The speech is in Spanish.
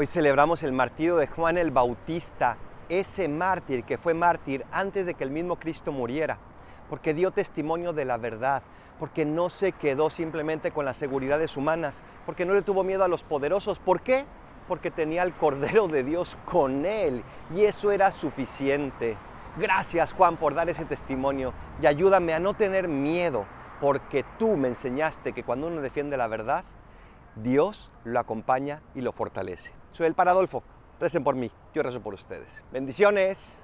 Hoy celebramos el martirio de Juan el Bautista, ese mártir que fue mártir antes de que el mismo Cristo muriera, porque dio testimonio de la verdad, porque no se quedó simplemente con las seguridades humanas, porque no le tuvo miedo a los poderosos. ¿Por qué? Porque tenía al Cordero de Dios con él y eso era suficiente. Gracias Juan por dar ese testimonio y ayúdame a no tener miedo, porque tú me enseñaste que cuando uno defiende la verdad, Dios lo acompaña y lo fortalece. Soy el Paradolfo. Recen por mí, yo rezo por ustedes. Bendiciones.